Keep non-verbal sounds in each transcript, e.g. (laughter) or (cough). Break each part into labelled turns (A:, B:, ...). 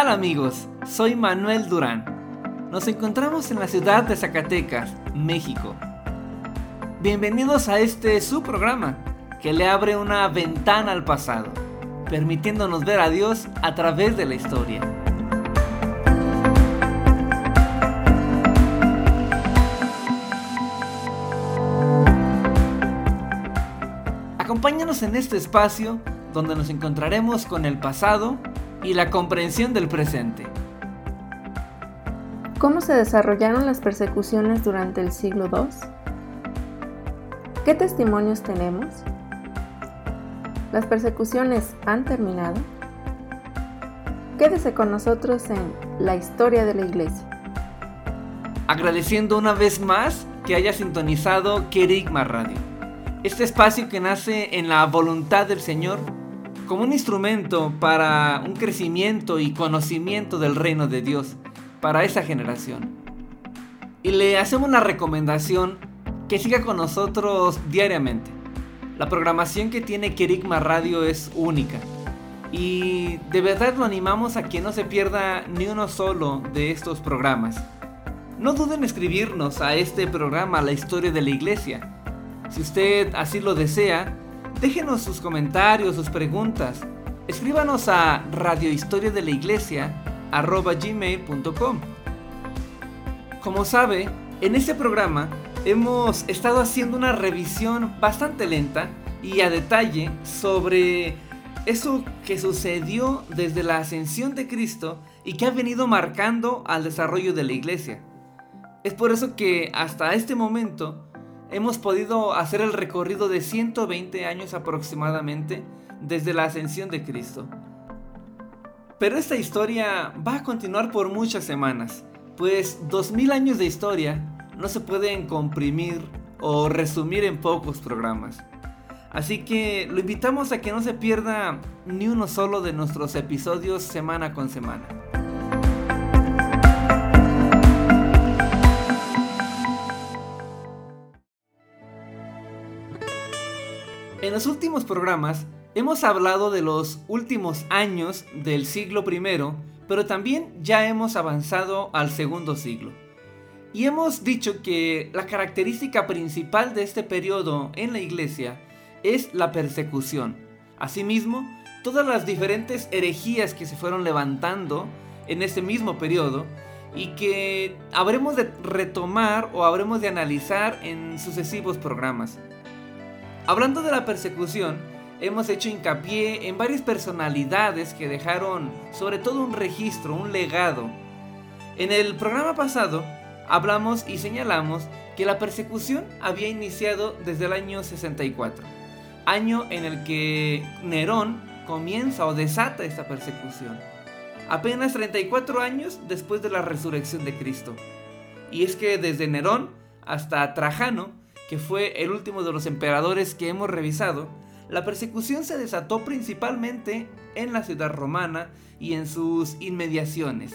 A: Tal amigos? Soy Manuel Durán. Nos encontramos en la ciudad de Zacatecas, México. Bienvenidos a este su programa que le abre una ventana al pasado, permitiéndonos ver a Dios a través de la historia. Acompáñanos en este espacio donde nos encontraremos con el pasado y la comprensión del presente.
B: ¿Cómo se desarrollaron las persecuciones durante el siglo II? ¿Qué testimonios tenemos? ¿Las persecuciones han terminado? Quédese con nosotros en la historia de la iglesia.
A: Agradeciendo una vez más que haya sintonizado Kerigma Radio. Este espacio que nace en la voluntad del Señor como un instrumento para un crecimiento y conocimiento del reino de Dios para esa generación. Y le hacemos la recomendación que siga con nosotros diariamente. La programación que tiene Kerigma Radio es única. Y de verdad lo animamos a que no se pierda ni uno solo de estos programas. No duden en escribirnos a este programa La historia de la iglesia. Si usted así lo desea, déjenos sus comentarios, sus preguntas. Escríbanos a radiohistoriadelaiglesia.gmail.com Como sabe, en este programa hemos estado haciendo una revisión bastante lenta y a detalle sobre eso que sucedió desde la ascensión de Cristo y que ha venido marcando al desarrollo de la iglesia. Es por eso que hasta este momento hemos podido hacer el recorrido de 120 años aproximadamente desde la ascensión de Cristo. Pero esta historia va a continuar por muchas semanas, pues 2000 años de historia no se pueden comprimir o resumir en pocos programas. Así que lo invitamos a que no se pierda ni uno solo de nuestros episodios semana con semana. En los últimos programas hemos hablado de los últimos años del siglo I, pero también ya hemos avanzado al segundo siglo. Y hemos dicho que la característica principal de este periodo en la iglesia es la persecución. Asimismo, todas las diferentes herejías que se fueron levantando en ese mismo periodo y que habremos de retomar o habremos de analizar en sucesivos programas. Hablando de la persecución, hemos hecho hincapié en varias personalidades que dejaron sobre todo un registro, un legado. En el programa pasado hablamos y señalamos que la persecución había iniciado desde el año 64, año en el que Nerón comienza o desata esta persecución, apenas 34 años después de la resurrección de Cristo. Y es que desde Nerón hasta Trajano, que fue el último de los emperadores que hemos revisado, la persecución se desató principalmente en la ciudad romana y en sus inmediaciones.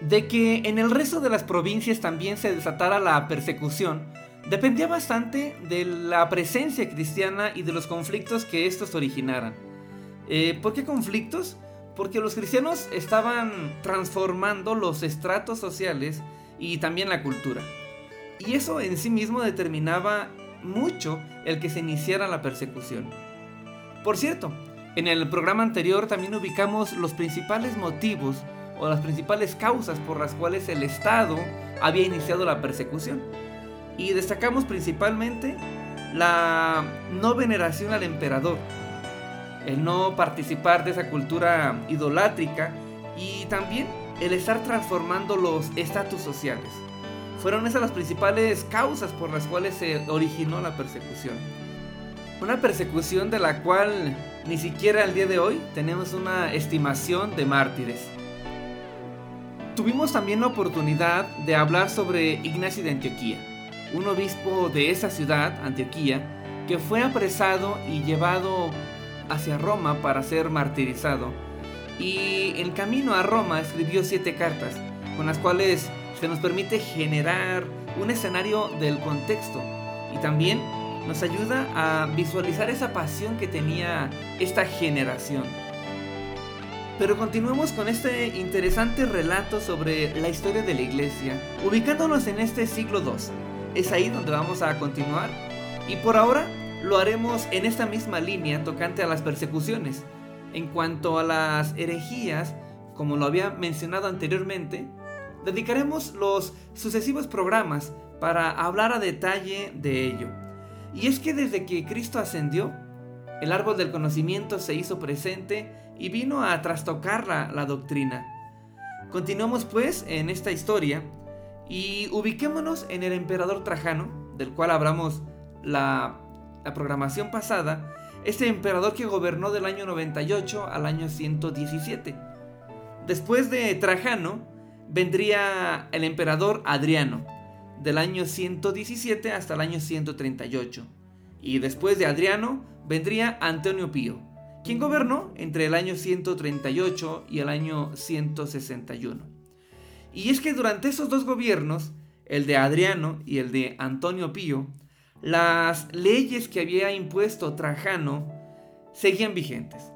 A: De que en el resto de las provincias también se desatara la persecución, dependía bastante de la presencia cristiana y de los conflictos que estos originaran. Eh, ¿Por qué conflictos? Porque los cristianos estaban transformando los estratos sociales y también la cultura. Y eso en sí mismo determinaba mucho el que se iniciara la persecución. Por cierto, en el programa anterior también ubicamos los principales motivos o las principales causas por las cuales el Estado había iniciado la persecución. Y destacamos principalmente la no veneración al emperador, el no participar de esa cultura idolátrica y también el estar transformando los estatus sociales. Fueron esas las principales causas por las cuales se originó la persecución. Una persecución de la cual ni siquiera al día de hoy tenemos una estimación de mártires. Tuvimos también la oportunidad de hablar sobre Ignacio de Antioquía, un obispo de esa ciudad, Antioquía, que fue apresado y llevado hacia Roma para ser martirizado. Y en camino a Roma escribió siete cartas, con las cuales se nos permite generar un escenario del contexto y también nos ayuda a visualizar esa pasión que tenía esta generación. Pero continuemos con este interesante relato sobre la historia de la iglesia, ubicándonos en este siglo II. Es ahí donde vamos a continuar y por ahora lo haremos en esta misma línea tocante a las persecuciones. En cuanto a las herejías, como lo había mencionado anteriormente, dedicaremos los sucesivos programas para hablar a detalle de ello. Y es que desde que Cristo ascendió, el árbol del conocimiento se hizo presente y vino a trastocar la, doctrina. Continuamos pues en esta historia y ubiquémonos en el emperador Trajano, del cual hablamos la, programación pasada, este emperador que gobernó del año 98 al año 117. Después de Trajano vendría el emperador Adriano, del año 117 hasta el año 138. Y después de Adriano vendría Antonio Pío, quien gobernó entre el año 138 y el año 161. Y es que durante esos dos gobiernos, el de Adriano y el de Antonio Pío, las leyes que había impuesto Trajano seguían vigentes.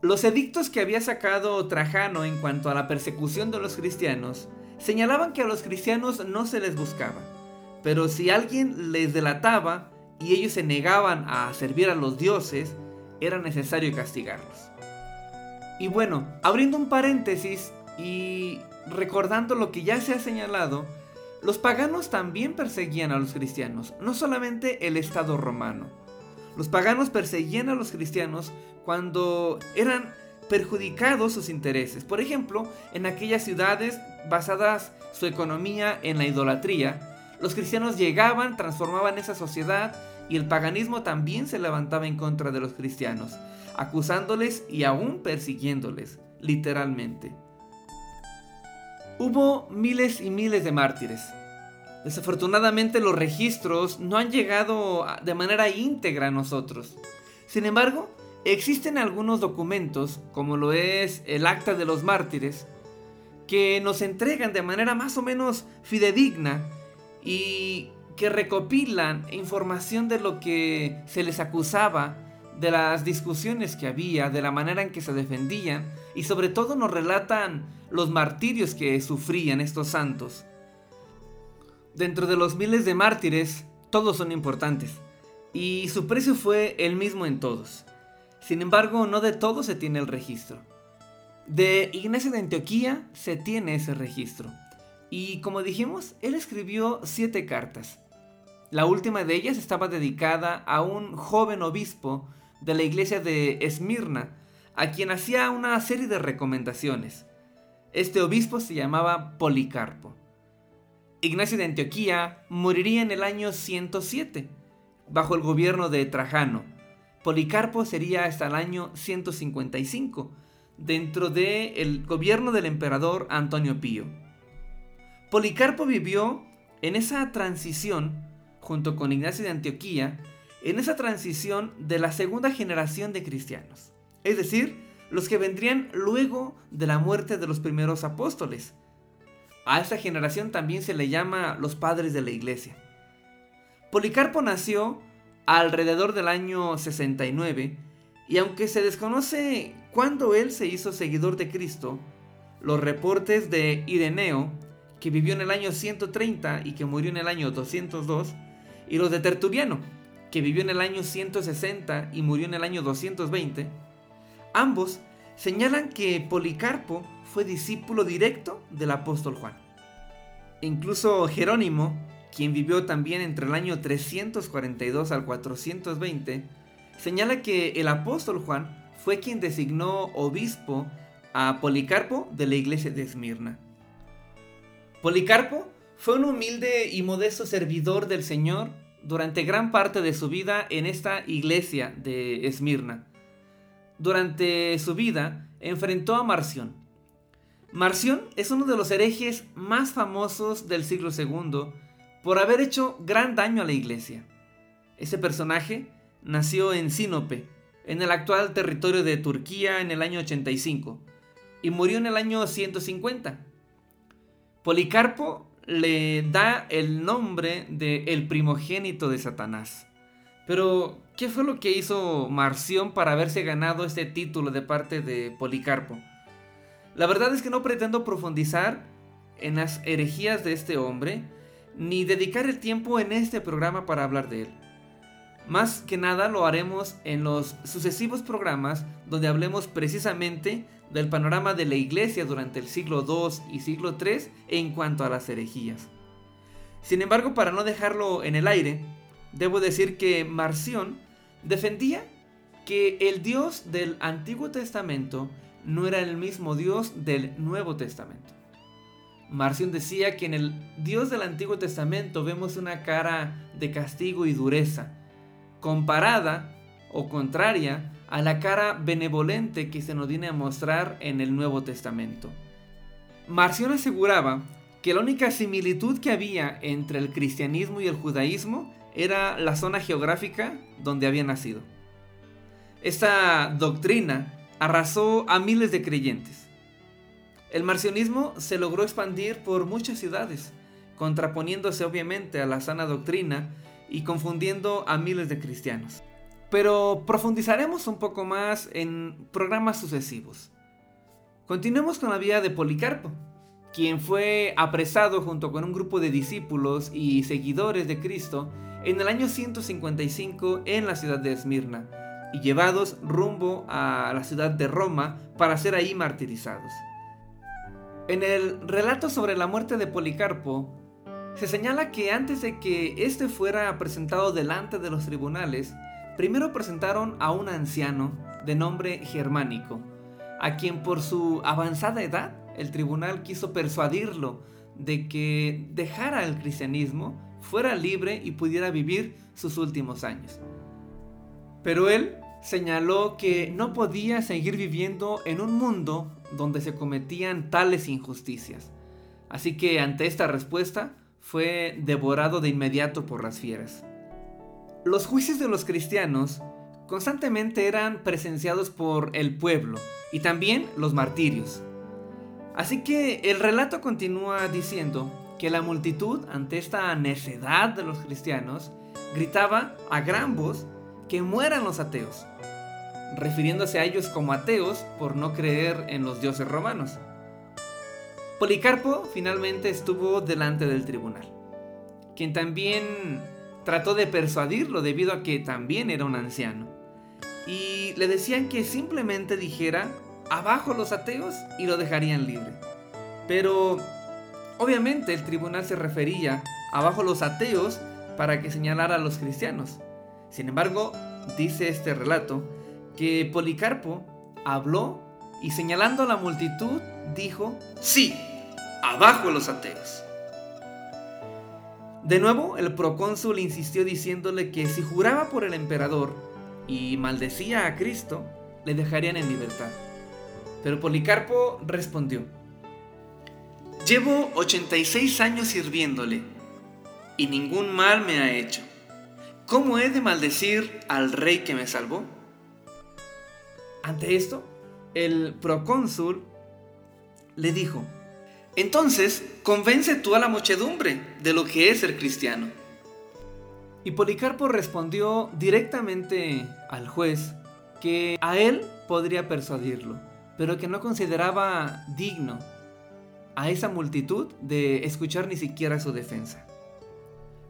A: Los edictos que había sacado Trajano en cuanto a la persecución de los cristianos señalaban que a los cristianos no se les buscaba, pero si alguien les delataba y ellos se negaban a servir a los dioses, era necesario castigarlos. Y bueno, abriendo un paréntesis y recordando lo que ya se ha señalado, los paganos también perseguían a los cristianos, no solamente el Estado romano. Los paganos perseguían a los cristianos cuando eran perjudicados sus intereses. Por ejemplo, en aquellas ciudades basadas su economía en la idolatría, los cristianos llegaban, transformaban esa sociedad y el paganismo también se levantaba en contra de los cristianos, acusándoles y aún persiguiéndoles, literalmente. Hubo miles y miles de mártires. Desafortunadamente los registros no han llegado de manera íntegra a nosotros. Sin embargo, existen algunos documentos, como lo es el Acta de los Mártires, que nos entregan de manera más o menos fidedigna y que recopilan información de lo que se les acusaba, de las discusiones que había, de la manera en que se defendían y sobre todo nos relatan los martirios que sufrían estos santos. Dentro de los miles de mártires, todos son importantes y su precio fue el mismo en todos. Sin embargo, no de todos se tiene el registro. De Ignacio de Antioquía se tiene ese registro. Y como dijimos, él escribió siete cartas. La última de ellas estaba dedicada a un joven obispo de la iglesia de Esmirna, a quien hacía una serie de recomendaciones. Este obispo se llamaba Policarpo. Ignacio de Antioquía moriría en el año 107, bajo el gobierno de Trajano. Policarpo sería hasta el año 155, dentro del gobierno del emperador Antonio Pío. Policarpo vivió en esa transición junto con Ignacio de Antioquía, en esa transición de la segunda generación de cristianos, es decir, los que vendrían luego de la muerte de los primeros apóstoles. A esta generación también se le llama los padres de la iglesia. Policarpo nació alrededor del año 69 y aunque se desconoce cuándo él se hizo seguidor de Cristo, los reportes de Ireneo, que vivió en el año 130 y que murió en el año 202, y los de Tertuliano, que vivió en el año 160 y murió en el año 220, ambos señalan que Policarpo fue discípulo directo del apóstol Juan. Incluso Jerónimo, quien vivió también entre el año 342 al 420, señala que el apóstol Juan fue quien designó obispo a Policarpo de la iglesia de Esmirna. Policarpo fue un humilde y modesto servidor del Señor durante gran parte de su vida en esta iglesia de Esmirna. Durante su vida enfrentó a Marción. Marción es uno de los herejes más famosos del siglo II por haber hecho gran daño a la iglesia. Ese personaje nació en Sinope, en el actual territorio de Turquía en el año 85, y murió en el año 150. Policarpo le da el nombre de el primogénito de Satanás. Pero, ¿qué fue lo que hizo Marción para haberse ganado este título de parte de Policarpo? La verdad es que no pretendo profundizar en las herejías de este hombre, ni dedicar el tiempo en este programa para hablar de él. Más que nada lo haremos en los sucesivos programas donde hablemos precisamente del panorama de la iglesia durante el siglo II y siglo III en cuanto a las herejías. Sin embargo, para no dejarlo en el aire, debo decir que Marción defendía que el Dios del Antiguo Testamento no era el mismo Dios del Nuevo Testamento. Marción decía que en el Dios del Antiguo Testamento vemos una cara de castigo y dureza, comparada o contraria a la cara benevolente que se nos viene a mostrar en el Nuevo Testamento. Marción aseguraba que la única similitud que había entre el cristianismo y el judaísmo era la zona geográfica donde había nacido. Esta doctrina arrasó a miles de creyentes. El marcionismo se logró expandir por muchas ciudades, contraponiéndose obviamente a la sana doctrina y confundiendo a miles de cristianos. Pero profundizaremos un poco más en programas sucesivos. Continuemos con la vida de Policarpo, quien fue apresado junto con un grupo de discípulos y seguidores de Cristo en el año 155 en la ciudad de Esmirna y llevados rumbo a la ciudad de Roma para ser ahí martirizados. En el relato sobre la muerte de Policarpo, se señala que antes de que éste fuera presentado delante de los tribunales, primero presentaron a un anciano de nombre Germánico, a quien por su avanzada edad el tribunal quiso persuadirlo de que dejara el cristianismo, fuera libre y pudiera vivir sus últimos años. Pero él señaló que no podía seguir viviendo en un mundo donde se cometían tales injusticias. Así que ante esta respuesta, fue devorado de inmediato por las fieras. Los juicios de los cristianos constantemente eran presenciados por el pueblo y también los martirios. Así que el relato continúa diciendo que la multitud, ante esta necedad de los cristianos, gritaba a gran voz que mueran los ateos, refiriéndose a ellos como ateos por no creer en los dioses romanos. Policarpo finalmente estuvo delante del tribunal, quien también trató de persuadirlo debido a que también era un anciano. Y le decían que simplemente dijera, abajo los ateos y lo dejarían libre. Pero obviamente el tribunal se refería abajo los ateos para que señalara a los cristianos. Sin embargo, dice este relato que Policarpo habló y señalando a la multitud dijo, sí, abajo los ateos. De nuevo, el procónsul insistió diciéndole que si juraba por el emperador y maldecía a Cristo, le dejarían en libertad. Pero Policarpo respondió, Llevo 86 años sirviéndole y ningún mal me ha hecho. ¿Cómo he de maldecir al rey que me salvó? Ante esto, el procónsul le dijo, entonces, convence tú a la muchedumbre de lo que es ser cristiano. Y Policarpo respondió directamente al juez que a él podría persuadirlo, pero que no consideraba digno a esa multitud de escuchar ni siquiera su defensa.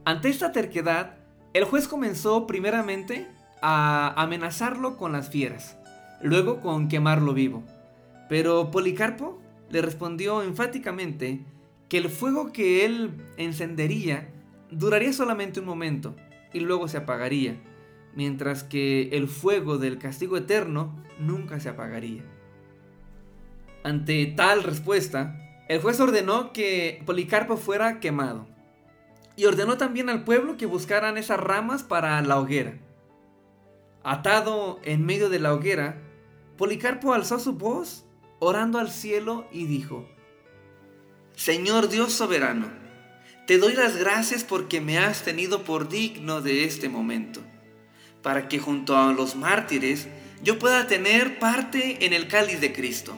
A: Ante esta terquedad, el juez comenzó primeramente a amenazarlo con las fieras, luego con quemarlo vivo. Pero Policarpo le respondió enfáticamente que el fuego que él encendería duraría solamente un momento y luego se apagaría, mientras que el fuego del castigo eterno nunca se apagaría. Ante tal respuesta, el juez ordenó que Policarpo fuera quemado. y ordenó también al pueblo que buscaran esas ramas para la hoguera. Atado en medio de la hoguera, Policarpo alzó su voz, orando al cielo, y dijo, Señor Dios soberano, te doy las gracias porque me has tenido por digno de este momento, para que junto a los mártires yo pueda tener parte en el cáliz de Cristo.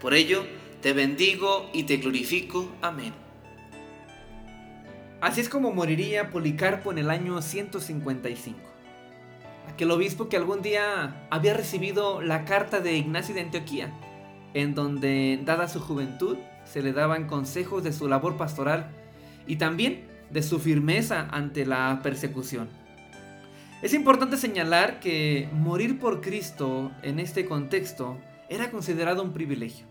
A: Por ello, te bendigo y te glorifico. Amén. Así es como moriría Policarpo en el año 155. Aquel obispo que algún día había recibido la carta de Ignacio de Antioquía, en donde, dada su juventud, se le daban consejos de su labor pastoral y también de su firmeza ante la persecución. Es importante señalar que morir por Cristo en este contexto era considerado un privilegio.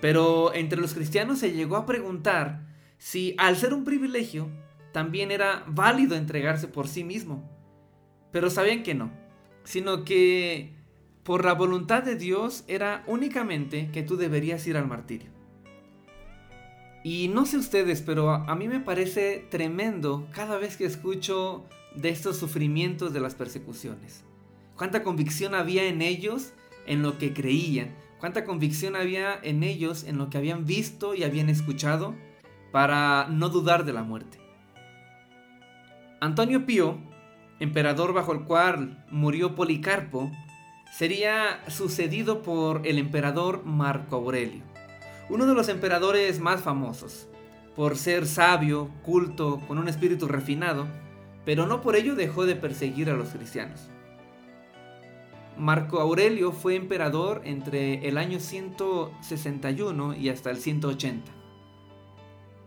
A: Pero entre los cristianos se llegó a preguntar si al ser un privilegio también era válido entregarse por sí mismo. Pero sabían que no, sino que por la voluntad de Dios era únicamente que tú deberías ir al martirio. Y no sé ustedes, pero a, mí me parece tremendo cada vez que escucho de estos sufrimientos de las persecuciones. Cuánta convicción había en ellos en lo que creían, cuánta convicción había en ellos en lo que habían visto y habían escuchado para no dudar de la muerte. Antonio Pío, emperador bajo el cual murió Policarpo, sería sucedido por el emperador Marco Aurelio uno de los emperadores más famosos, por ser sabio, culto, con un espíritu refinado, pero no por ello dejó de perseguir a los cristianos. Marco Aurelio fue emperador entre el año 161 y hasta el 180.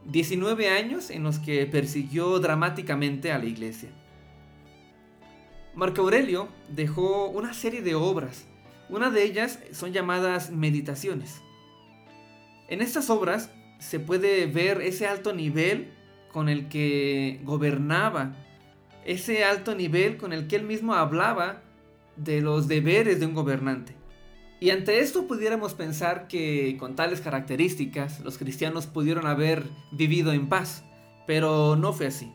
A: 19 años en los que persiguió dramáticamente a la iglesia. Marco Aurelio dejó una serie de obras. Una de ellas son llamadas meditaciones. En estas obras se puede ver ese alto nivel con el que gobernaba, ese alto nivel con el que él mismo hablaba de los deberes de un gobernante. Y ante esto pudiéramos pensar que con tales características los cristianos pudieron haber vivido en paz, pero no fue así.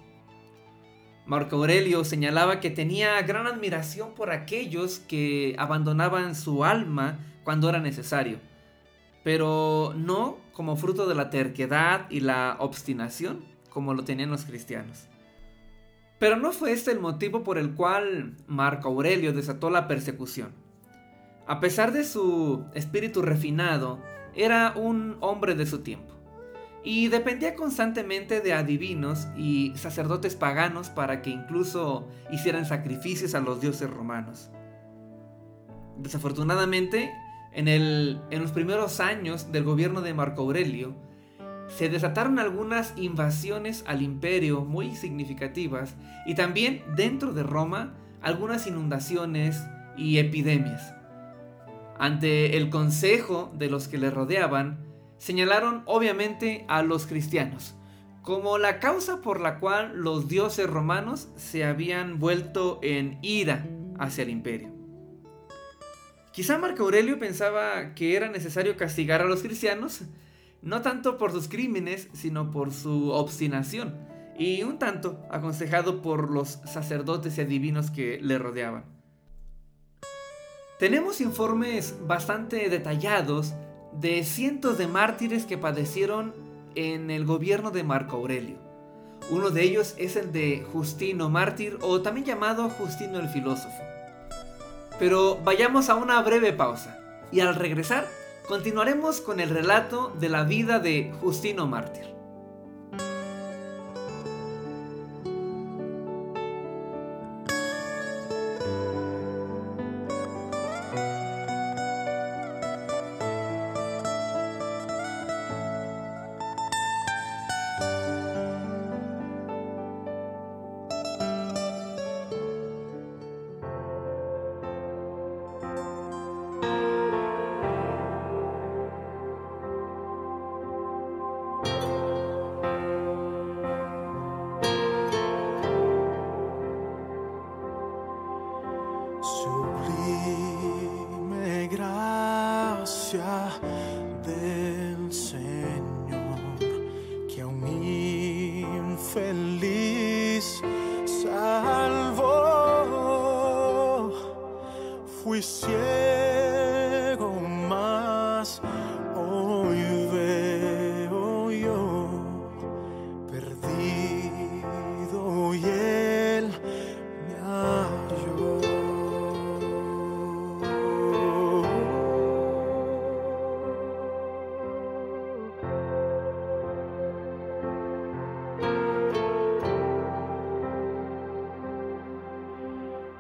A: Marco Aurelio señalaba que tenía gran admiración por aquellos que abandonaban su alma cuando era necesario pero no como fruto de la terquedad y la obstinación como lo tenían los cristianos. Pero no fue este el motivo por el cual Marco Aurelio desató la persecución. A pesar de su espíritu refinado, era un hombre de su tiempo y dependía constantemente de adivinos y sacerdotes paganos para que incluso hicieran sacrificios a los dioses romanos. Desafortunadamente, en, los primeros años del gobierno de Marco Aurelio, se desataron algunas invasiones al imperio muy significativas y también dentro de Roma algunas inundaciones y epidemias. Ante el consejo de los que le rodeaban, señalaron obviamente a los cristianos como la causa por la cual los dioses romanos se habían vuelto en ira hacia el imperio. Quizá Marco Aurelio pensaba que era necesario castigar a los cristianos, no tanto por sus crímenes, sino por su obstinación, y un tanto aconsejado por los sacerdotes y adivinos que le rodeaban. Tenemos informes bastante detallados de cientos de mártires que padecieron en el gobierno de Marco Aurelio. Uno de ellos es el de Justino Mártir o también llamado Justino el Filósofo. Pero vayamos a una breve pausa y al regresar continuaremos con el relato de la vida de Justino Mártir.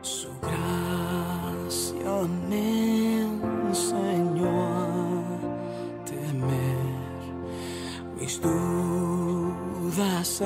C: Su gracia me enseñó a temer, mis dudas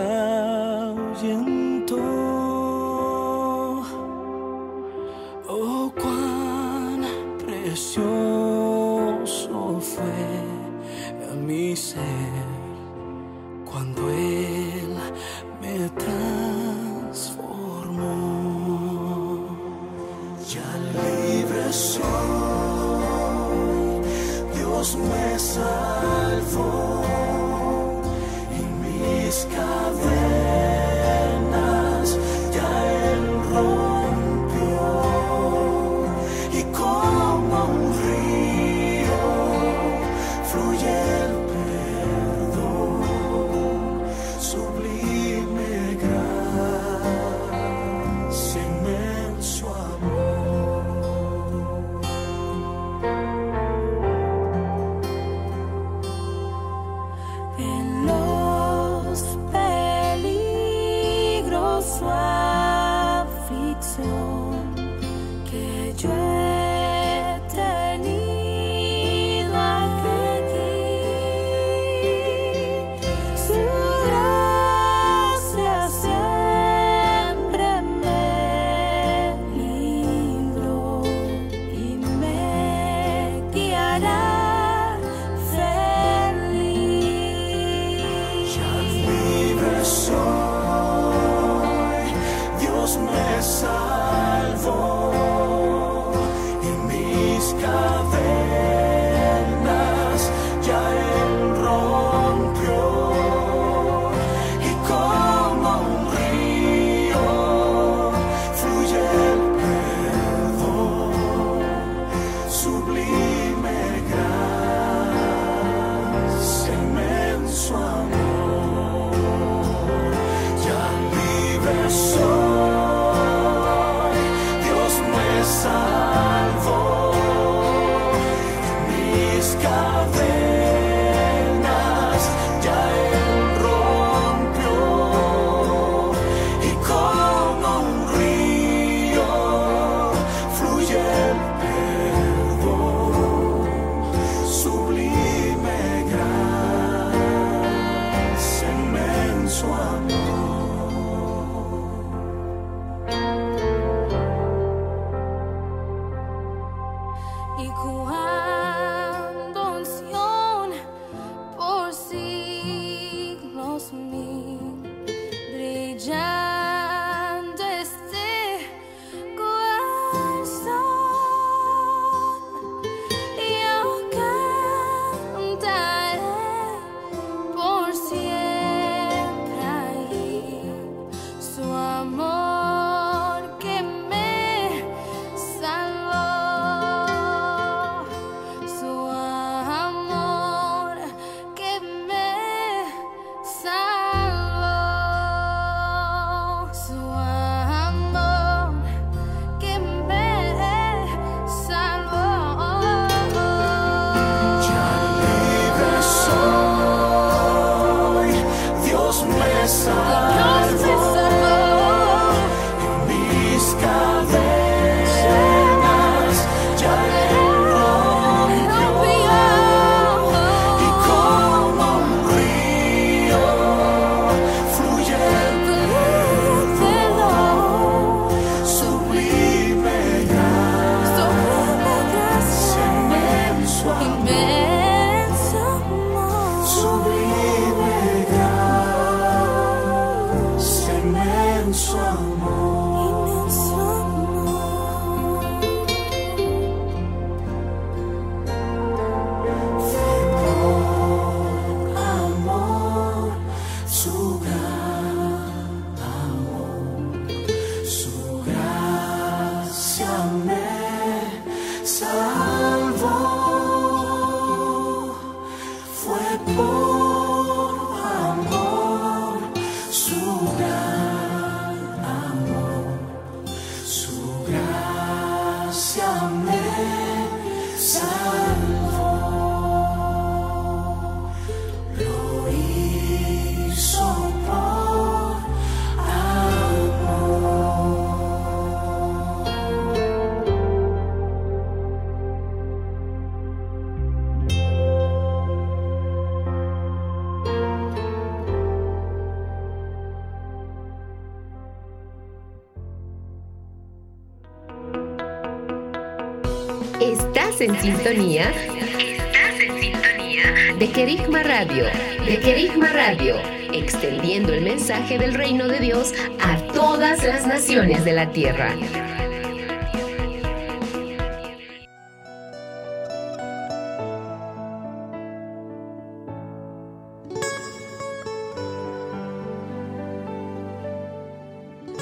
D: sintonía. Estás en sintonía de Querigma Radio. De Querigma Radio. Extendiendo el mensaje del reino de Dios a todas las naciones de la tierra.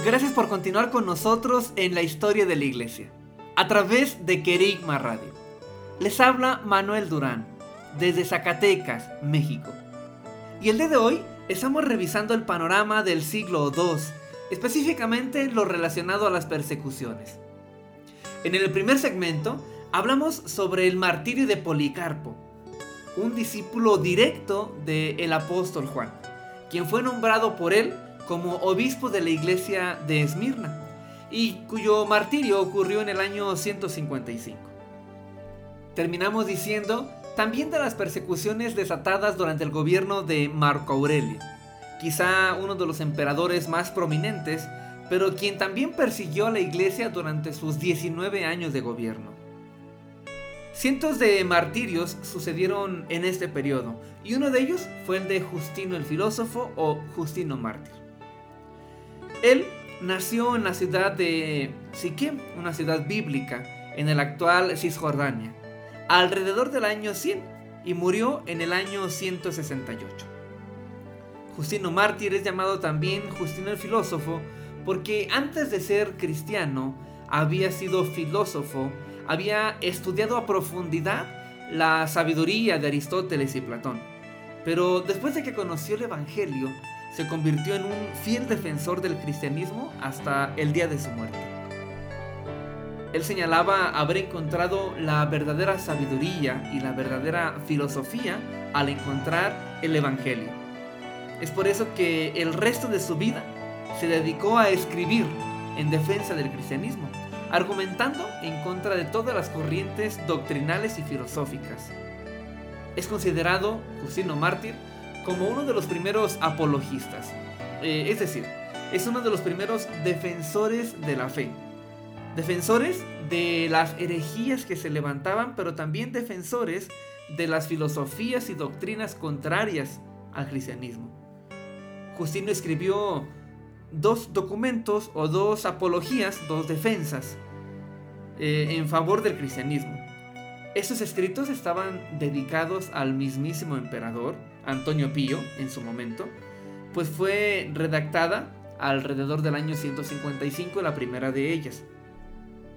A: Gracias por continuar con nosotros en la historia de la iglesia, a través de Querigma Radio. Les habla Manuel Durán, desde Zacatecas, México. Y el día de hoy estamos revisando el panorama del siglo II, específicamente lo relacionado a las persecuciones. En el primer segmento hablamos sobre el martirio de Policarpo, un discípulo directo del apóstol Juan, quien fue nombrado por él como obispo de la iglesia de Esmirna y cuyo martirio ocurrió en el año 155. Terminamos diciendo también de las persecuciones desatadas durante el gobierno de Marco Aurelio, quizá uno de los emperadores más prominentes, pero quien también persiguió a la iglesia durante sus 19 años de gobierno. Cientos de martirios sucedieron en este periodo, y uno de ellos fue el de Justino el filósofo o Justino mártir. Él nació en la ciudad de Siquem, una ciudad bíblica, en el actual Cisjordania, alrededor del año 100 y murió en el año 168. Justino mártir es llamado también Justino el filósofo porque antes de ser cristiano había sido filósofo, había estudiado a profundidad la sabiduría de Aristóteles y Platón. Pero después de que conoció el Evangelio, se convirtió en un fiel defensor del cristianismo hasta el día de su muerte. Él señalaba haber encontrado la verdadera sabiduría y la verdadera filosofía al encontrar el Evangelio. Es por eso que el resto de su vida se dedicó a escribir en defensa del cristianismo, argumentando en contra de todas las corrientes doctrinales y filosóficas. Es considerado, Justino Mártir, como uno de los primeros apologistas. Eh, es decir, es uno de los primeros defensores de la fe. Defensores de las herejías que se levantaban, pero también defensores de las filosofías y doctrinas contrarias al cristianismo. Justino escribió dos documentos o dos apologías, dos defensas eh, en favor del cristianismo. Estos escritos estaban dedicados al mismísimo emperador, Antonio Pío, en su momento, pues fue redactada alrededor del año 155 la primera de ellas.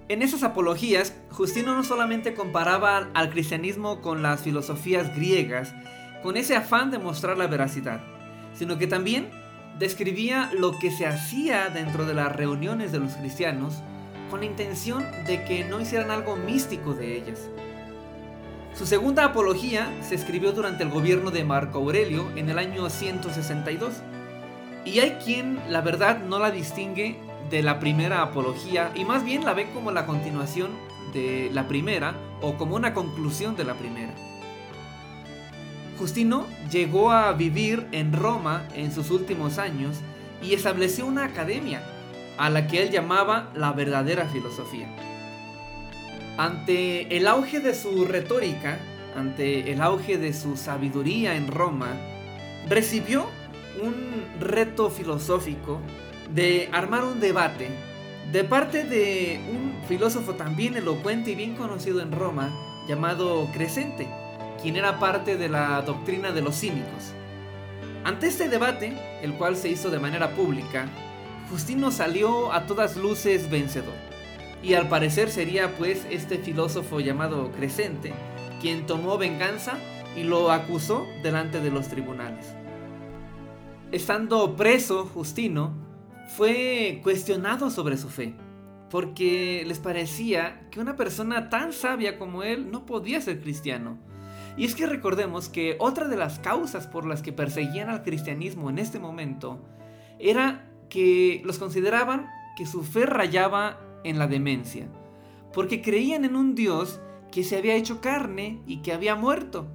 A: En esas apologías, Justino no solamente comparaba al cristianismo con las filosofías griegas, con ese afán de mostrar la veracidad, sino que también describía lo que se hacía dentro de las reuniones de los cristianos con la intención de que no hicieran algo místico de ellas. Su segunda apología se escribió durante el gobierno de Marco Aurelio en el año 162. Y hay quien, la verdad, no la distingue de la primera apología y más bien la ve como la continuación de la primera o como una conclusión de la primera. Justino llegó a vivir en Roma en sus últimos años y estableció una academia a la que él llamaba la verdadera filosofía. Ante el auge de su retórica, ante el auge de su sabiduría en Roma, recibió un reto filosófico de armar un debate de parte de un filósofo también elocuente y bien conocido en Roma llamado Crescente, quien era parte de la doctrina de los cínicos. Ante este debate, el cual se hizo de manera pública, Justino salió a todas luces vencedor y al parecer sería pues este filósofo llamado Crescente quien tomó venganza y lo acusó delante de los tribunales. Estando preso, Justino fue cuestionado sobre su fe, porque les parecía que una persona tan sabia como él no podía ser cristiano. Y es que recordemos que otra de las causas por las que perseguían al cristianismo en este momento era que los consideraban que su fe rayaba en la demencia, porque creían en un Dios que se había hecho carne y que había muerto.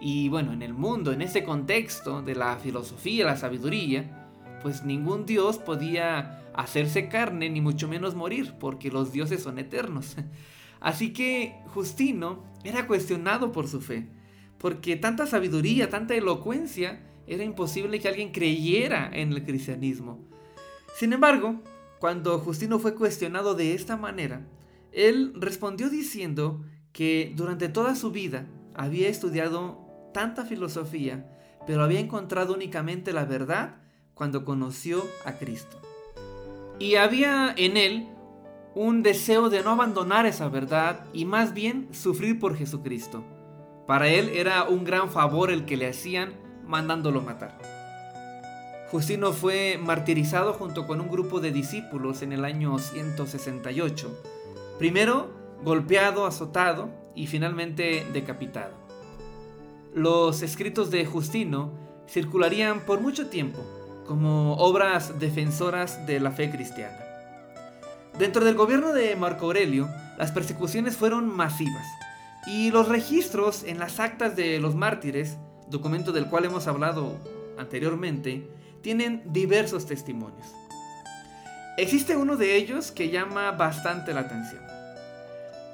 A: Y bueno, en el mundo, en ese contexto de la filosofía, la sabiduría, pues ningún Dios podía hacerse carne ni mucho menos morir, porque los dioses son eternos. (laughs) Así que Justino era cuestionado por su fe, porque tanta sabiduría, tanta elocuencia, era imposible que alguien creyera en el cristianismo. Sin embargo, cuando Justino fue cuestionado de esta manera, él respondió diciendo que durante toda su vida había estudiado tanta filosofía, pero había encontrado únicamente la verdad cuando conoció a Cristo. Y había en él un deseo de no abandonar esa verdad y más bien sufrir por Jesucristo. Para él era un gran favor el que le hacían mandándolo matar. Justino fue martirizado junto con un grupo de discípulos en el año 168. Primero golpeado, azotado y finalmente decapitado. Los escritos de Justino circularían por mucho tiempo como obras defensoras de la fe cristiana. Dentro del gobierno de Marco Aurelio, las persecuciones fueron masivas y los registros en las actas de los mártires, documento del cual hemos hablado anteriormente, tienen diversos testimonios. Existe uno de ellos que llama bastante la atención.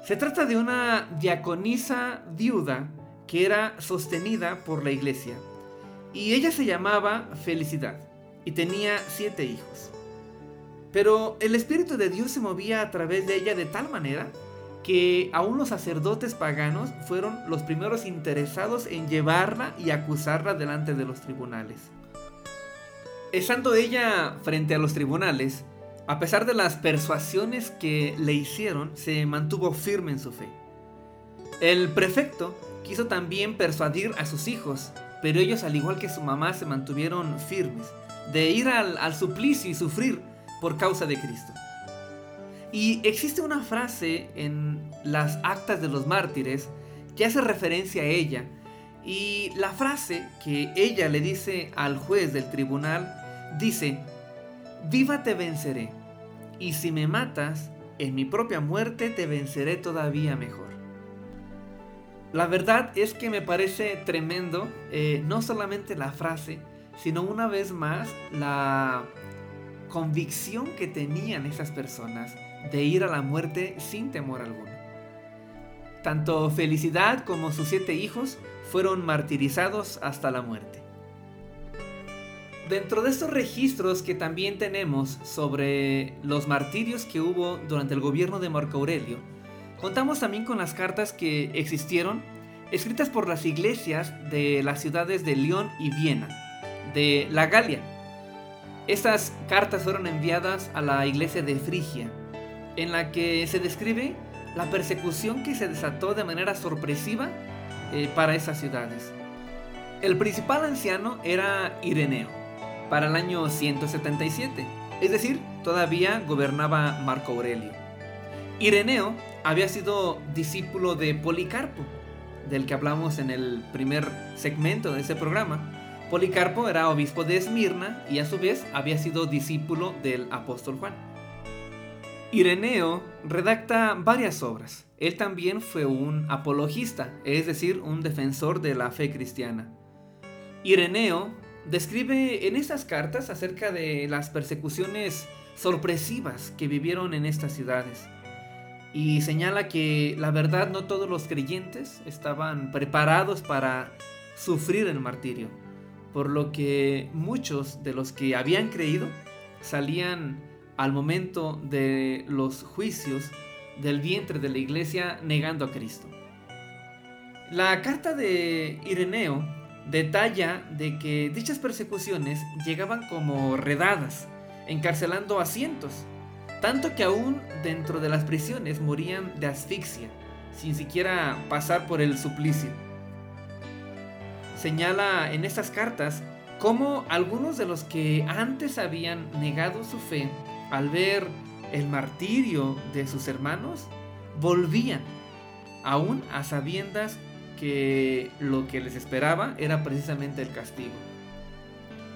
A: Se trata de una diaconisa viuda que era sostenida por la iglesia y ella se llamaba Felicidad y tenía siete hijos. Pero el Espíritu de Dios se movía a través de ella de tal manera que aún los sacerdotes paganos fueron los primeros interesados en llevarla y acusarla delante de los tribunales. Estando ella frente a los tribunales, a pesar de las persuasiones que le hicieron, se mantuvo firme en su fe. El prefecto quiso también persuadir a sus hijos, pero ellos al igual que su mamá se mantuvieron firmes, de ir al, al suplicio y sufrir por causa de Cristo. Y existe una frase en las actas de los mártires que hace referencia a ella. Y la frase que ella le dice al juez del tribunal dice, viva te venceré, y si me matas, en mi propia muerte te venceré todavía mejor. La verdad es que me parece tremendo, eh, no solamente la frase, sino una vez más la convicción que tenían esas personas de ir a la muerte sin temor alguno. Tanto Felicidad como sus siete hijos fueron martirizados hasta la muerte. Dentro de estos registros que también tenemos sobre los martirios que hubo durante el gobierno de Marco Aurelio, contamos también con las cartas que existieron escritas por las iglesias de las ciudades de León y Viena, de la Galia. Estas cartas fueron enviadas a la iglesia de Frigia, en la que se describe la persecución que se desató de manera sorpresiva eh, para esas ciudades. El principal anciano era Ireneo, para el año 177, es decir, todavía gobernaba Marco Aurelio. Ireneo había sido discípulo de Policarpo, del que hablamos en el primer segmento de ese programa. Policarpo era obispo de Esmirna y a su vez había sido discípulo del apóstol Juan. Ireneo redacta varias obras. Él también fue un apologista, es decir, un defensor de la fe cristiana. Ireneo describe en estas cartas acerca de las persecuciones sorpresivas que vivieron en estas ciudades y señala que la verdad no todos los creyentes estaban preparados para sufrir el martirio, por lo que muchos de los que habían creído salían al momento de los juicios del vientre de la iglesia negando a Cristo. La carta de Ireneo detalla de que dichas persecuciones llegaban como redadas, encarcelando a cientos, tanto que aún dentro de las prisiones morían de asfixia, sin siquiera pasar por el suplicio. Señala en estas cartas cómo algunos de los que antes habían negado su fe al ver el martirio de sus hermanos, volvían, aún a sabiendas que lo que les esperaba era precisamente el castigo.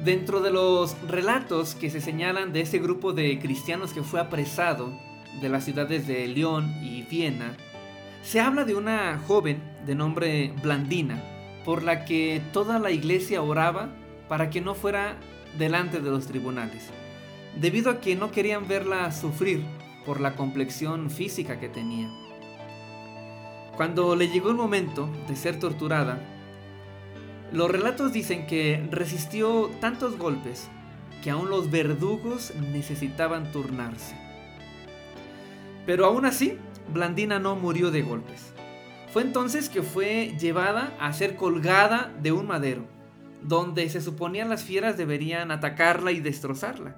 A: Dentro de los relatos que se señalan de ese grupo de cristianos que fue apresado de las ciudades de León y Viena, se habla de una joven de nombre Blandina, por la que toda la iglesia oraba para que no fuera delante de los tribunales debido a que no querían verla sufrir por la complexión física que tenía. Cuando le llegó el momento de ser torturada, los relatos dicen que resistió tantos golpes que aún los verdugos necesitaban turnarse. Pero aún así, Blandina no murió de golpes. Fue entonces que fue llevada a ser colgada de un madero, donde se suponía las fieras deberían atacarla y destrozarla.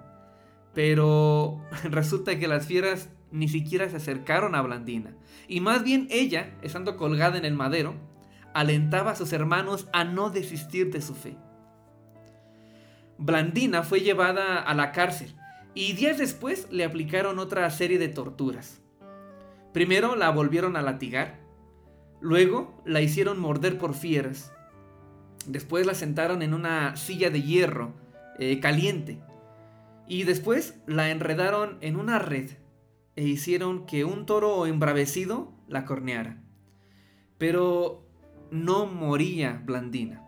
A: Pero (laughs) resulta que las fieras ni siquiera se acercaron a Blandina, y más bien ella, estando colgada en el madero, alentaba a sus hermanos a no desistir de su fe. Blandina fue llevada a la cárcel y días después le aplicaron otra serie de torturas. Primero la volvieron a latigar, luego la hicieron morder por fieras, después la sentaron en una silla de hierro eh, caliente y después la enredaron en una red e hicieron que un toro embravecido la corneara. Pero no moría Blandina.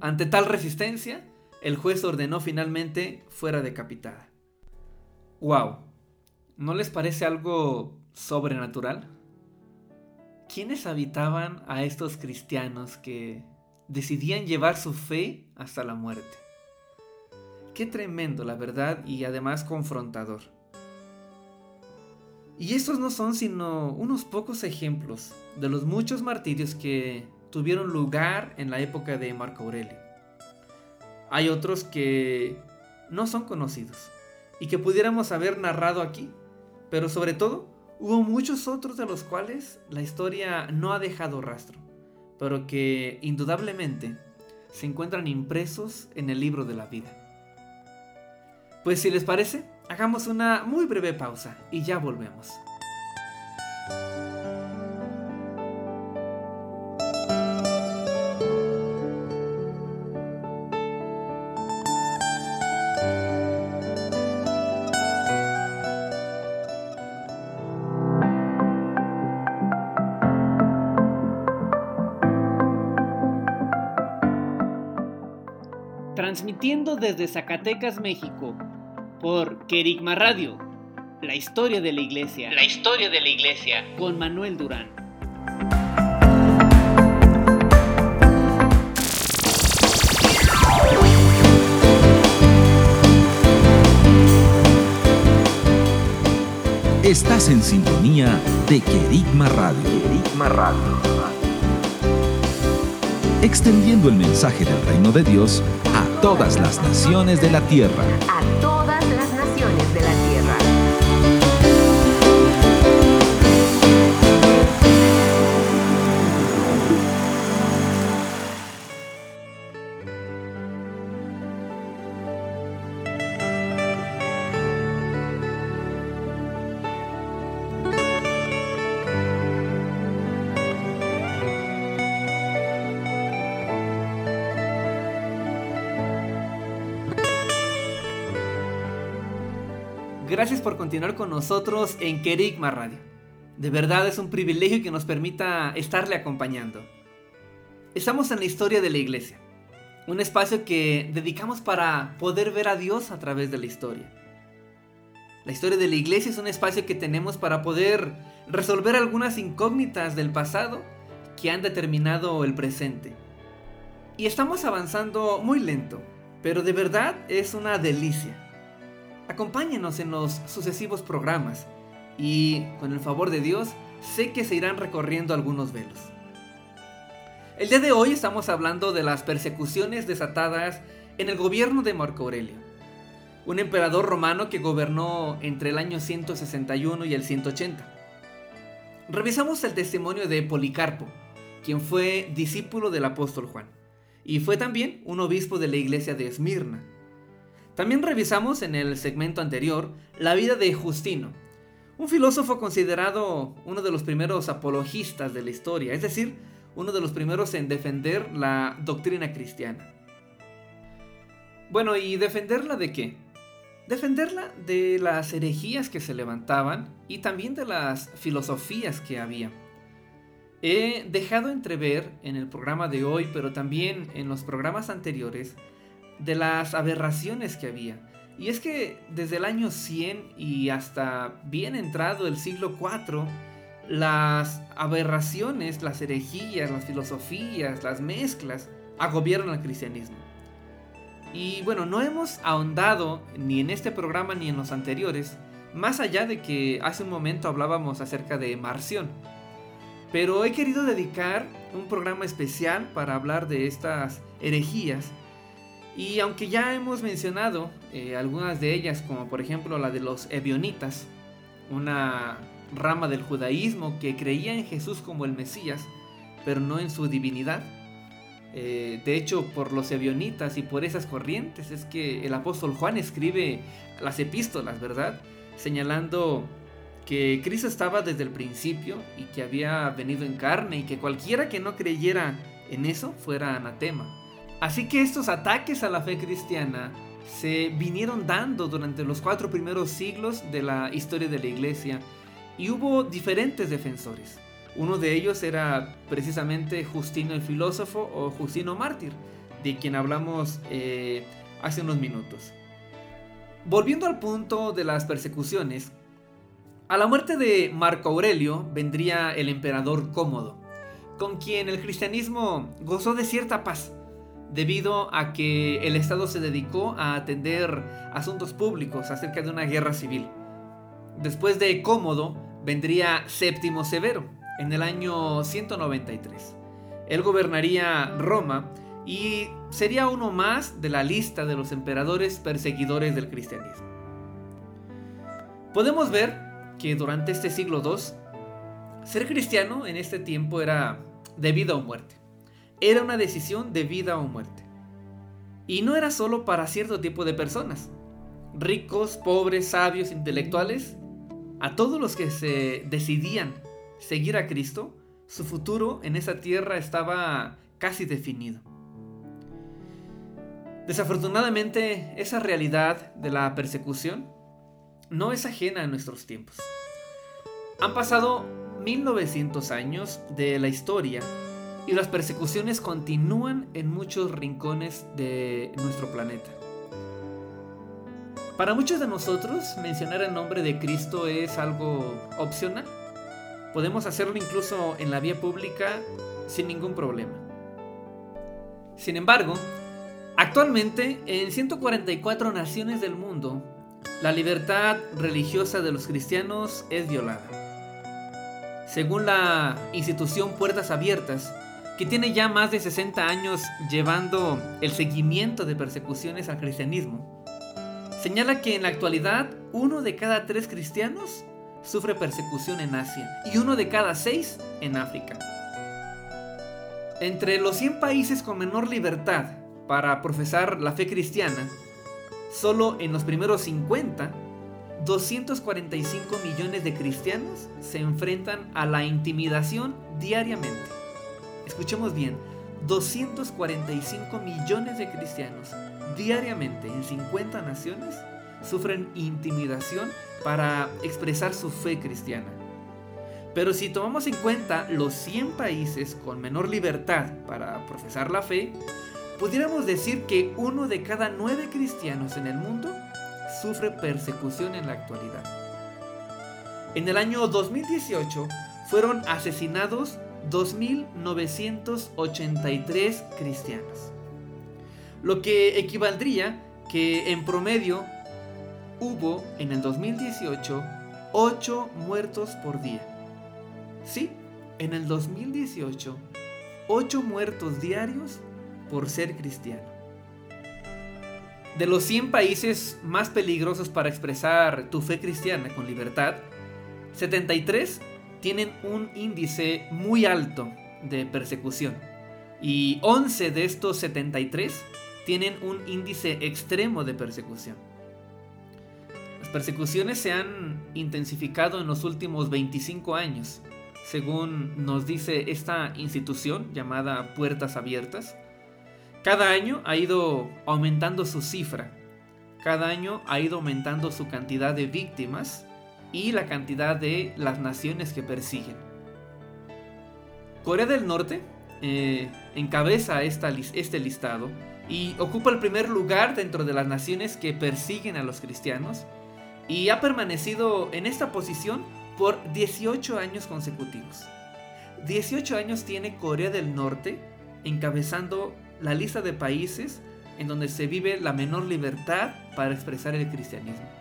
A: Ante tal resistencia, el juez ordenó finalmente fuera decapitada. ¡Wow! ¿No les parece algo sobrenatural? ¿Quiénes habitaban a estos cristianos que decidían llevar su fe hasta la muerte? Qué tremendo, la verdad, y además confrontador. Y estos no son sino unos pocos ejemplos de los muchos martirios que tuvieron lugar en la época de Marco Aurelio. Hay otros que no son conocidos y que pudiéramos haber narrado aquí, pero sobre todo hubo muchos otros de los cuales la historia no ha dejado rastro, pero que indudablemente se encuentran impresos en el libro de la vida. Pues si les parece, hagamos una muy breve pausa y ya volvemos. Transmitiendo desde Zacatecas, México, por Kerigma Radio, la historia de la iglesia.
E: La historia de la iglesia.
A: Con Manuel Durán.
F: Estás en sintonía de Kerigma Radio. Kerigma Radio. Extendiendo el mensaje del reino de Dios a todas las naciones de la tierra.
A: Gracias por continuar con nosotros en Kerigma Radio. De verdad es un privilegio que nos permita estarle acompañando. Estamos en la historia de la iglesia, un espacio que dedicamos para poder ver a Dios a través de la historia. La historia de la iglesia es un espacio que tenemos para poder resolver algunas incógnitas del pasado que han determinado el presente. Y estamos avanzando muy lento, pero de verdad es una delicia. Acompáñenos en los sucesivos programas y, con el favor de Dios, sé que se irán recorriendo algunos velos. El día de hoy estamos hablando de las persecuciones desatadas en el gobierno de Marco Aurelio, un emperador romano que gobernó entre el año 161 y el 180. Revisamos el testimonio de Policarpo, quien fue discípulo del apóstol Juan, y fue también un obispo de la iglesia de Esmirna. También revisamos en el segmento anterior la vida de Justino, un filósofo considerado uno de los primeros apologistas de la historia, es decir, uno de los primeros en defender la doctrina cristiana. Bueno, ¿y defenderla de qué? Defenderla de las herejías que se levantaban y también de las filosofías que había. He dejado entrever en el programa de hoy, pero también en los programas anteriores, de las aberraciones que había. Y es que desde el año 100 y hasta bien entrado el siglo IV, las aberraciones, las herejías, las filosofías, las mezclas agobiaron al cristianismo. Y bueno, no hemos ahondado ni en este programa ni en los anteriores, más allá de que hace un momento hablábamos acerca de Marción. Pero he querido dedicar un programa especial para hablar de estas herejías. Y aunque ya hemos mencionado eh, algunas de ellas, como por ejemplo la de los ebionitas, una rama del judaísmo que creía en Jesús como el Mesías, pero no en su divinidad. Eh, de hecho, por los ebionitas y por esas corrientes es que el apóstol Juan escribe las epístolas, ¿verdad? Señalando que Cristo estaba desde el principio y que había venido en carne y que cualquiera que no creyera en eso fuera anatema. Así que estos ataques a la fe cristiana se vinieron dando durante los cuatro primeros siglos de la historia de la iglesia y hubo diferentes defensores. Uno de ellos era precisamente Justino el filósofo o Justino mártir, de quien hablamos eh, hace unos minutos. Volviendo al punto de las persecuciones, a la muerte de Marco Aurelio vendría el emperador Cómodo, con quien el cristianismo gozó de cierta paz, debido a que el Estado se dedicó a atender asuntos públicos acerca de una guerra civil. Después de Cómodo vendría Séptimo Severo en el año 193. Él gobernaría Roma y sería uno más de la lista de los emperadores perseguidores del cristianismo. Podemos ver que durante este siglo II, ser cristiano en este tiempo era de vida o muerte. Era una decisión de vida o muerte. Y no era solo para cierto tipo de personas. Ricos, pobres, sabios, intelectuales, a todos los que se decidían seguir a Cristo, su futuro en esa tierra estaba casi definido. Desafortunadamente, esa realidad de la persecución no es ajena a nuestros tiempos. Han pasado 1900 años de la historia y las persecuciones continúan en muchos rincones de nuestro planeta. Para muchos de nosotros, mencionar el nombre de Cristo es algo opcional. Podemos hacerlo incluso en la vía pública sin ningún problema. Sin embargo, actualmente en 144 naciones del mundo, la libertad religiosa de los cristianos es violada. Según la institución Puertas Abiertas, que tiene ya más de 60 años llevando el seguimiento de persecuciones al cristianismo, señala que en la actualidad uno de cada tres cristianos sufre persecución en Asia y uno de cada seis en África. Entre los 100 países con menor libertad para profesar la fe cristiana, solo en los primeros 50, 245 millones de cristianos se enfrentan a la intimidación diariamente. Escuchemos bien, 245 millones de cristianos diariamente en 50 naciones sufren intimidación para expresar su fe cristiana. Pero si tomamos en cuenta los 100 países con menor libertad para profesar la fe, pudiéramos decir que uno de cada nueve cristianos en el mundo sufre persecución en la actualidad. En el año 2018 fueron asesinados 2.983 cristianos lo que equivaldría que en promedio hubo en el 2018 8 muertos por día. Sí, en el 2018, 8 muertos diarios por ser cristiano. De los 100 países más peligrosos para expresar tu fe cristiana con libertad, 73 tienen un índice muy alto de persecución. Y 11 de estos 73 tienen un índice extremo de persecución. Las persecuciones se han intensificado en los últimos 25 años, según nos dice esta institución llamada Puertas Abiertas. Cada año ha ido aumentando su cifra, cada año ha ido aumentando su cantidad de víctimas y la cantidad de las naciones que persiguen. Corea del Norte eh, encabeza este listado y ocupa el primer lugar dentro de las naciones que persiguen a los cristianos y ha permanecido en esta posición por 18 años consecutivos. 18 años tiene Corea del Norte encabezando la lista de países en donde se vive la menor libertad para expresar el cristianismo.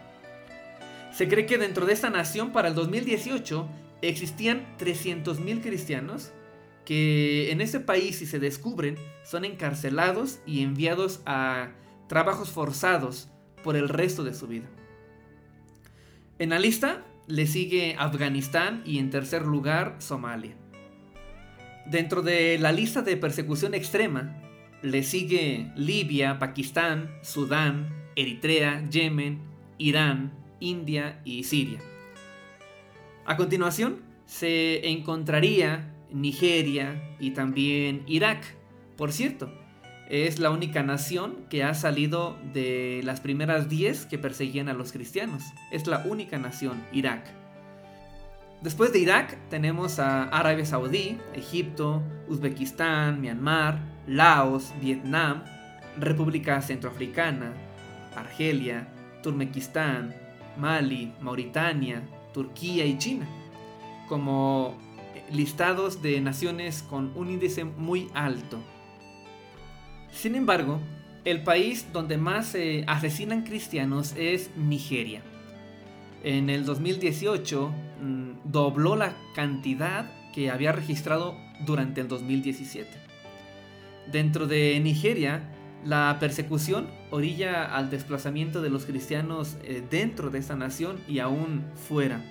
A: Se cree que dentro de esta nación para el 2018 existían 300.000 cristianos que en ese país si se descubren son encarcelados y enviados a trabajos forzados por el resto de su vida. En la lista le sigue Afganistán y en tercer lugar Somalia. Dentro de la lista de persecución extrema le sigue Libia, Pakistán, Sudán, Eritrea, Yemen, Irán, India y Siria. A continuación se encontraría Nigeria y también Irak. Por cierto, es la única nación que ha salido de las primeras 10 que perseguían a los cristianos. Es la única nación, Irak. Después de Irak tenemos a Arabia Saudí, Egipto, Uzbekistán, Myanmar, Laos, Vietnam, República Centroafricana, Argelia, Turmequistán, Mali, Mauritania, Turquía y China, como listados de naciones con un índice muy alto. Sin embargo, el país donde más se asesinan cristianos es Nigeria. En el 2018 mm, dobló la cantidad que había registrado durante el 2017. Dentro de Nigeria, la persecución orilla al desplazamiento de los cristianos eh, dentro de esta nación y aún fuera.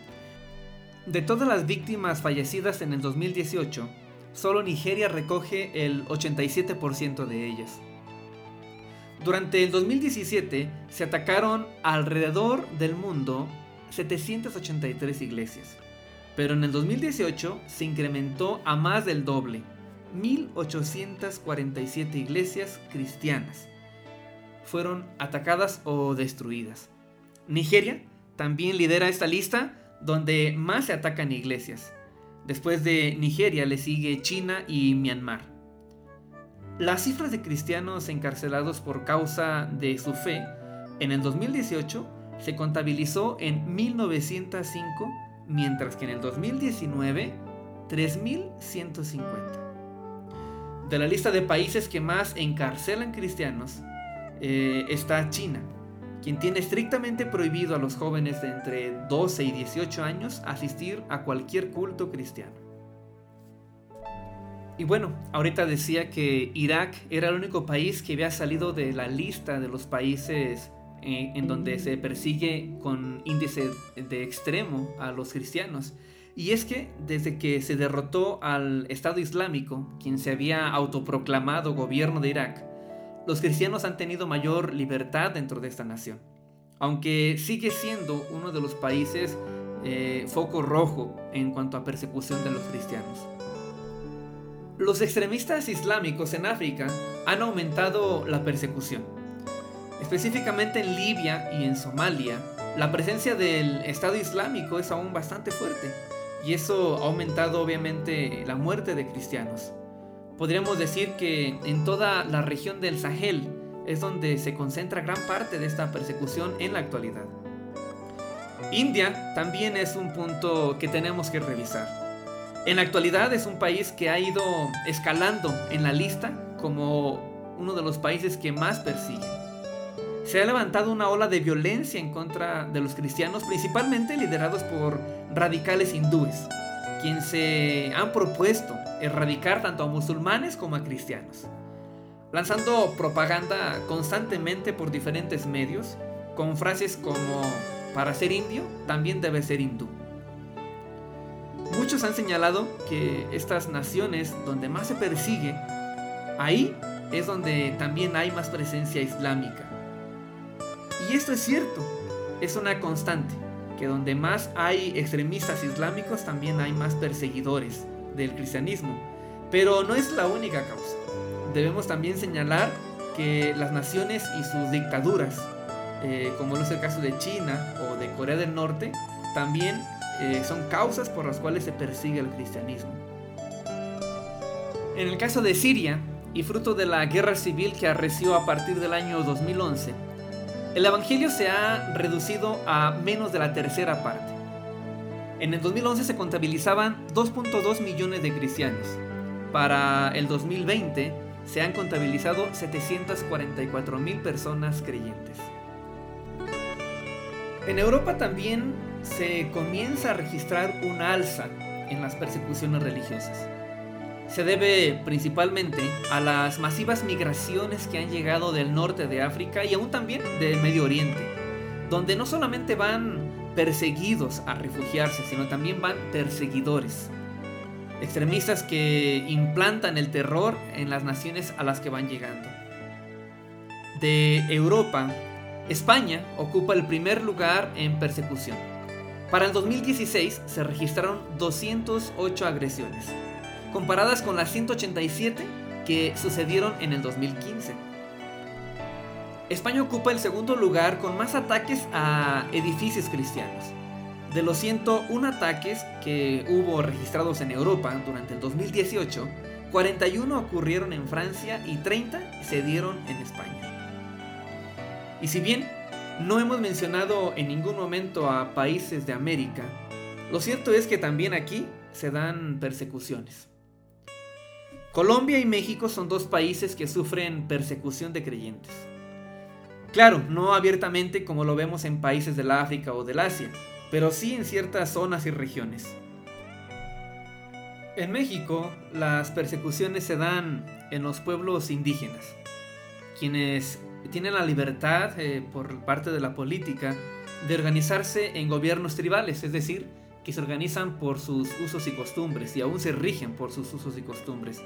A: De todas las víctimas fallecidas en el 2018, solo Nigeria recoge el 87% de ellas. Durante el 2017 se atacaron alrededor del mundo 783 iglesias, pero en el 2018 se incrementó a más del doble, 1847 iglesias cristianas fueron atacadas o destruidas. Nigeria también lidera esta lista donde más se atacan iglesias. Después de Nigeria le sigue China y Myanmar. Las cifras de cristianos encarcelados por causa de su fe en el 2018 se contabilizó en 1905, mientras que en el 2019 3150. De la lista de países que más encarcelan cristianos eh, está China, quien tiene estrictamente prohibido a los jóvenes de entre 12 y 18 años asistir a cualquier culto cristiano. Y bueno, ahorita decía que Irak era el único país que había salido de la lista de los países eh, en donde se persigue con índice de extremo a los cristianos. Y es que desde que se derrotó al Estado Islámico, quien se había autoproclamado gobierno de Irak, los cristianos han tenido mayor libertad dentro de esta nación, aunque sigue siendo uno de los países eh, foco rojo en cuanto a persecución de los cristianos. Los extremistas islámicos en África han aumentado la persecución. Específicamente en Libia y en Somalia, la presencia del Estado Islámico es aún bastante fuerte y eso ha aumentado obviamente la muerte de cristianos. Podríamos decir que en toda la región del Sahel es donde se concentra gran parte de esta persecución en la actualidad. India también es un punto que tenemos que revisar. En la actualidad es un país que ha ido escalando en la lista como uno de los países que más persigue. Se ha levantado una ola de violencia en contra de los cristianos, principalmente liderados por radicales hindúes, quienes se han propuesto erradicar tanto a musulmanes como a cristianos, lanzando propaganda constantemente por diferentes medios, con frases como, para ser indio, también debe ser hindú. Muchos han señalado que estas naciones donde más se persigue, ahí es donde también hay más presencia islámica. Y esto es cierto, es una constante, que donde más hay extremistas islámicos también hay más perseguidores del cristianismo. Pero no es la única causa. Debemos también señalar que las naciones y sus dictaduras, eh, como es el caso de China o de Corea del Norte, también eh, son causas por las cuales se persigue el cristianismo. En el caso de Siria, y fruto de la guerra civil que arreció a partir del año 2011, el Evangelio se ha reducido a menos de la tercera parte. En el 2011 se contabilizaban 2.2 millones de cristianos. Para el 2020 se han contabilizado 744 mil personas creyentes. En Europa también se comienza a registrar un alza en las persecuciones religiosas. Se debe principalmente a las masivas migraciones que han llegado del norte de África y aún también del Medio Oriente, donde no solamente van perseguidos a refugiarse, sino también van perseguidores. Extremistas que implantan el terror en las naciones a las que van llegando. De Europa, España ocupa el primer lugar en persecución. Para el 2016 se registraron 208 agresiones, comparadas con las 187 que sucedieron en el 2015. España ocupa el segundo lugar con más ataques a edificios cristianos. De los 101 ataques que hubo registrados en Europa durante el 2018, 41 ocurrieron en Francia y 30 se dieron en España. Y si bien no hemos mencionado en ningún momento a países de América, lo cierto es que también aquí se dan persecuciones. Colombia y México son dos países que sufren persecución de creyentes. Claro, no abiertamente como lo vemos en países del África o del Asia, pero sí en ciertas zonas y regiones. En México, las persecuciones se dan en los pueblos indígenas, quienes tienen la libertad eh, por parte de la política de organizarse en gobiernos tribales, es decir, que se organizan por sus usos y costumbres y aún se rigen por sus usos y costumbres.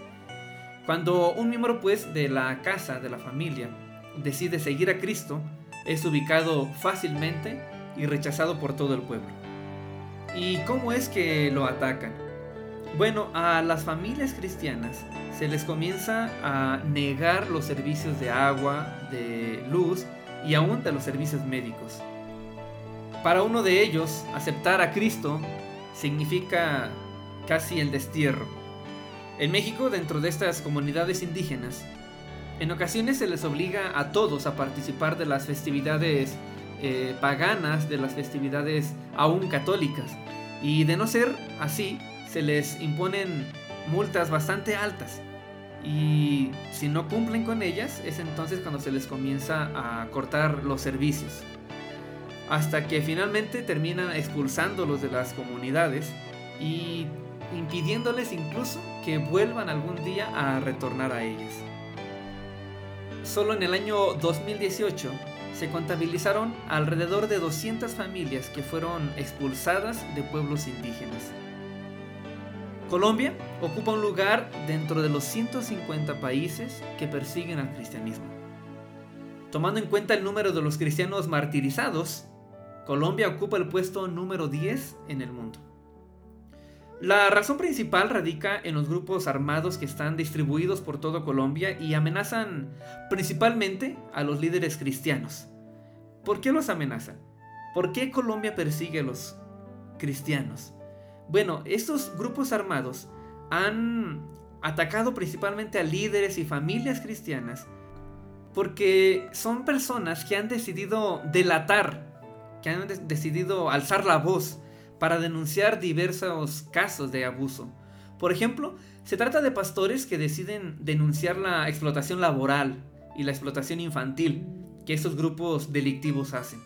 A: Cuando un miembro pues de la casa, de la familia, decide seguir a Cristo, es ubicado fácilmente y rechazado por todo el pueblo. ¿Y cómo es que lo atacan? Bueno, a las familias cristianas se les comienza a negar los servicios de agua, de luz y aún de los servicios médicos. Para uno de ellos, aceptar a Cristo significa casi el destierro. En México, dentro de estas comunidades indígenas, en ocasiones se les obliga a todos a participar de las festividades eh, paganas, de las festividades aún católicas. Y de no ser así, se les imponen multas bastante altas. Y si no cumplen con ellas, es entonces cuando se les comienza a cortar los servicios. Hasta que finalmente terminan expulsándolos de las comunidades y impidiéndoles incluso que vuelvan algún día a retornar a ellas. Solo en el año 2018 se contabilizaron alrededor de 200 familias que fueron expulsadas de pueblos indígenas. Colombia ocupa un lugar dentro de los 150 países que persiguen al cristianismo. Tomando en cuenta el número de los cristianos martirizados, Colombia ocupa el puesto número 10 en el mundo. La razón principal radica en los grupos armados que están distribuidos por toda Colombia y amenazan principalmente a los líderes cristianos. ¿Por qué los amenazan? ¿Por qué Colombia persigue a los cristianos? Bueno, estos grupos armados han atacado principalmente a líderes y familias cristianas porque son personas que han decidido delatar, que han decidido alzar la voz para denunciar diversos casos de abuso. Por ejemplo, se trata de pastores que deciden denunciar la explotación laboral y la explotación infantil que estos grupos delictivos hacen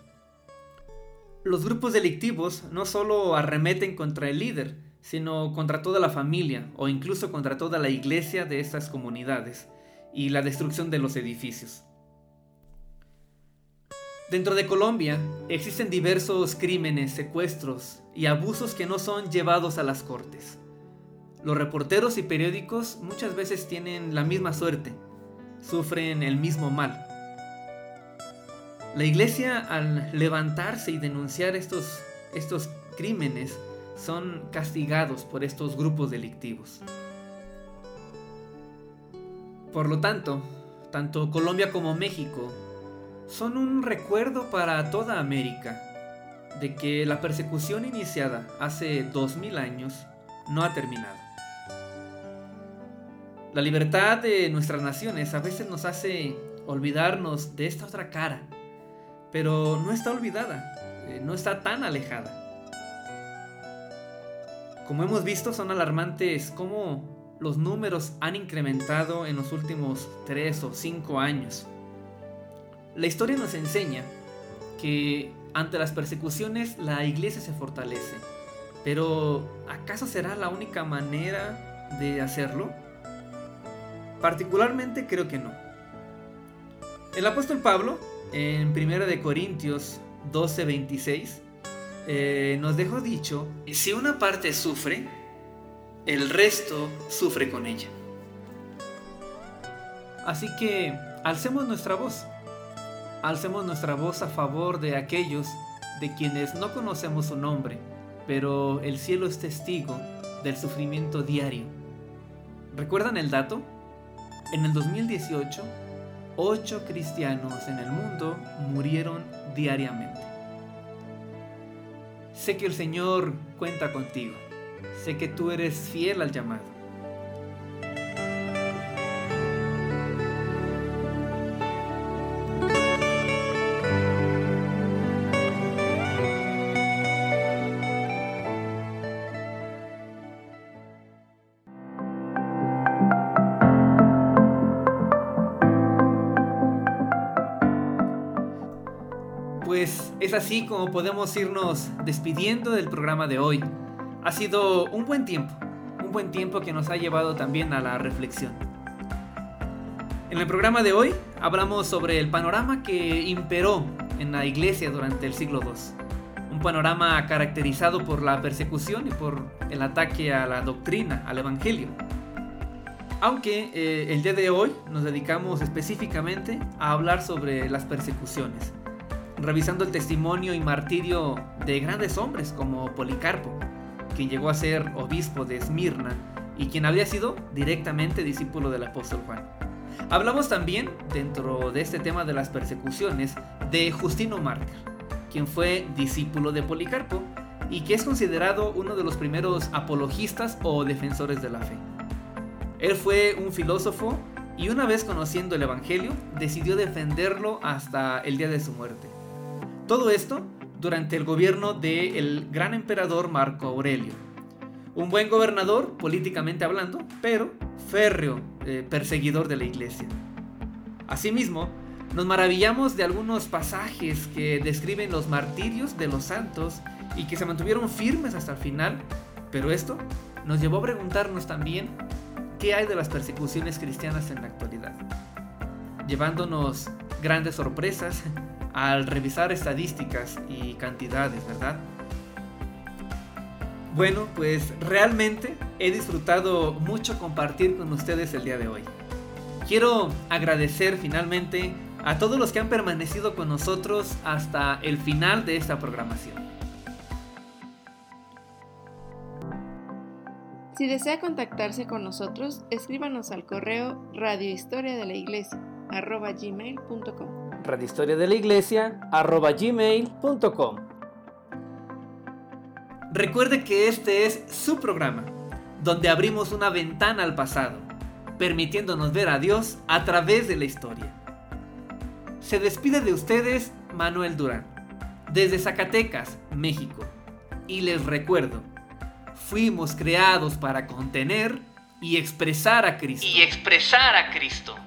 A: los grupos delictivos no solo arremeten contra el líder, sino contra toda la familia o incluso contra toda la iglesia de estas comunidades y la destrucción de los edificios. Dentro de Colombia existen diversos crímenes, secuestros y abusos que no son llevados a las cortes. Los reporteros y periódicos muchas veces tienen la misma suerte, sufren el mismo mal. La iglesia al levantarse y denunciar estos, estos crímenes son castigados por estos grupos delictivos. Por lo tanto, tanto Colombia como México son un recuerdo para toda América de que la persecución iniciada hace 2000 años no ha terminado. La libertad de nuestras naciones a veces nos hace olvidarnos de esta otra cara pero no está olvidada, eh, no está tan alejada. Como hemos visto, son alarmantes cómo los números han incrementado en los últimos 3 o 5 años. La historia nos enseña que ante las persecuciones la iglesia se fortalece. Pero ¿acaso será la única manera de hacerlo? Particularmente creo que no. El apóstol Pablo, en 1 de Corintios 12:26, eh, nos dejó dicho, si una parte sufre, el resto sufre con ella. Así que alcemos nuestra voz alcemos nuestra voz a favor de aquellos de quienes no conocemos su nombre, pero el cielo es testigo del sufrimiento diario. ¿Recuerdan el dato? En el 2018, 8 cristianos en el mundo murieron diariamente. Sé que el Señor cuenta contigo. Sé que tú eres fiel al llamado. Como podemos irnos despidiendo del programa de hoy. Ha sido un buen tiempo, un buen tiempo que nos ha llevado también a la reflexión. En el programa de hoy hablamos sobre el panorama que imperó en la iglesia durante el siglo II. Un panorama caracterizado por la persecución y por el ataque a la doctrina, al Evangelio. Aunque eh, el día de hoy nos dedicamos específicamente a hablar sobre las persecuciones revisando el testimonio y martirio de grandes hombres como Policarpo, quien llegó a ser obispo de Esmirna y quien había sido directamente discípulo del apóstol Juan. Hablamos también, dentro de este tema de las persecuciones, de Justino Mártir, quien fue discípulo de Policarpo y que es considerado uno de los primeros apologistas o defensores de la fe. Él fue un filósofo y una vez conociendo el Evangelio, decidió defenderlo hasta el día de su muerte. Todo esto durante el gobierno del gran emperador Marco Aurelio. Un buen gobernador, políticamente hablando, pero férreo eh, perseguidor de la iglesia. Asimismo, nos maravillamos de algunos pasajes que describen los martirios de los santos y que se mantuvieron firmes hasta el final, pero esto nos llevó a preguntarnos también qué hay de las persecuciones cristianas en la actualidad, llevándonos grandes sorpresas al revisar estadísticas y cantidades, ¿verdad? Bueno, pues realmente he disfrutado mucho compartir con ustedes el día de hoy. Quiero agradecer finalmente a todos los que han permanecido con nosotros hasta el final de esta programación.
B: Si desea contactarse con nosotros, escríbanos al correo radiohistoria de la iglesia
A: radiohistoria de la iglesia gmail.com. Recuerde que este es su programa, donde abrimos una ventana al pasado, permitiéndonos ver a Dios a través de la historia. Se despide de ustedes Manuel Durán, desde Zacatecas, México. Y les recuerdo, fuimos creados para contener y expresar a Cristo.
E: Y expresar a Cristo.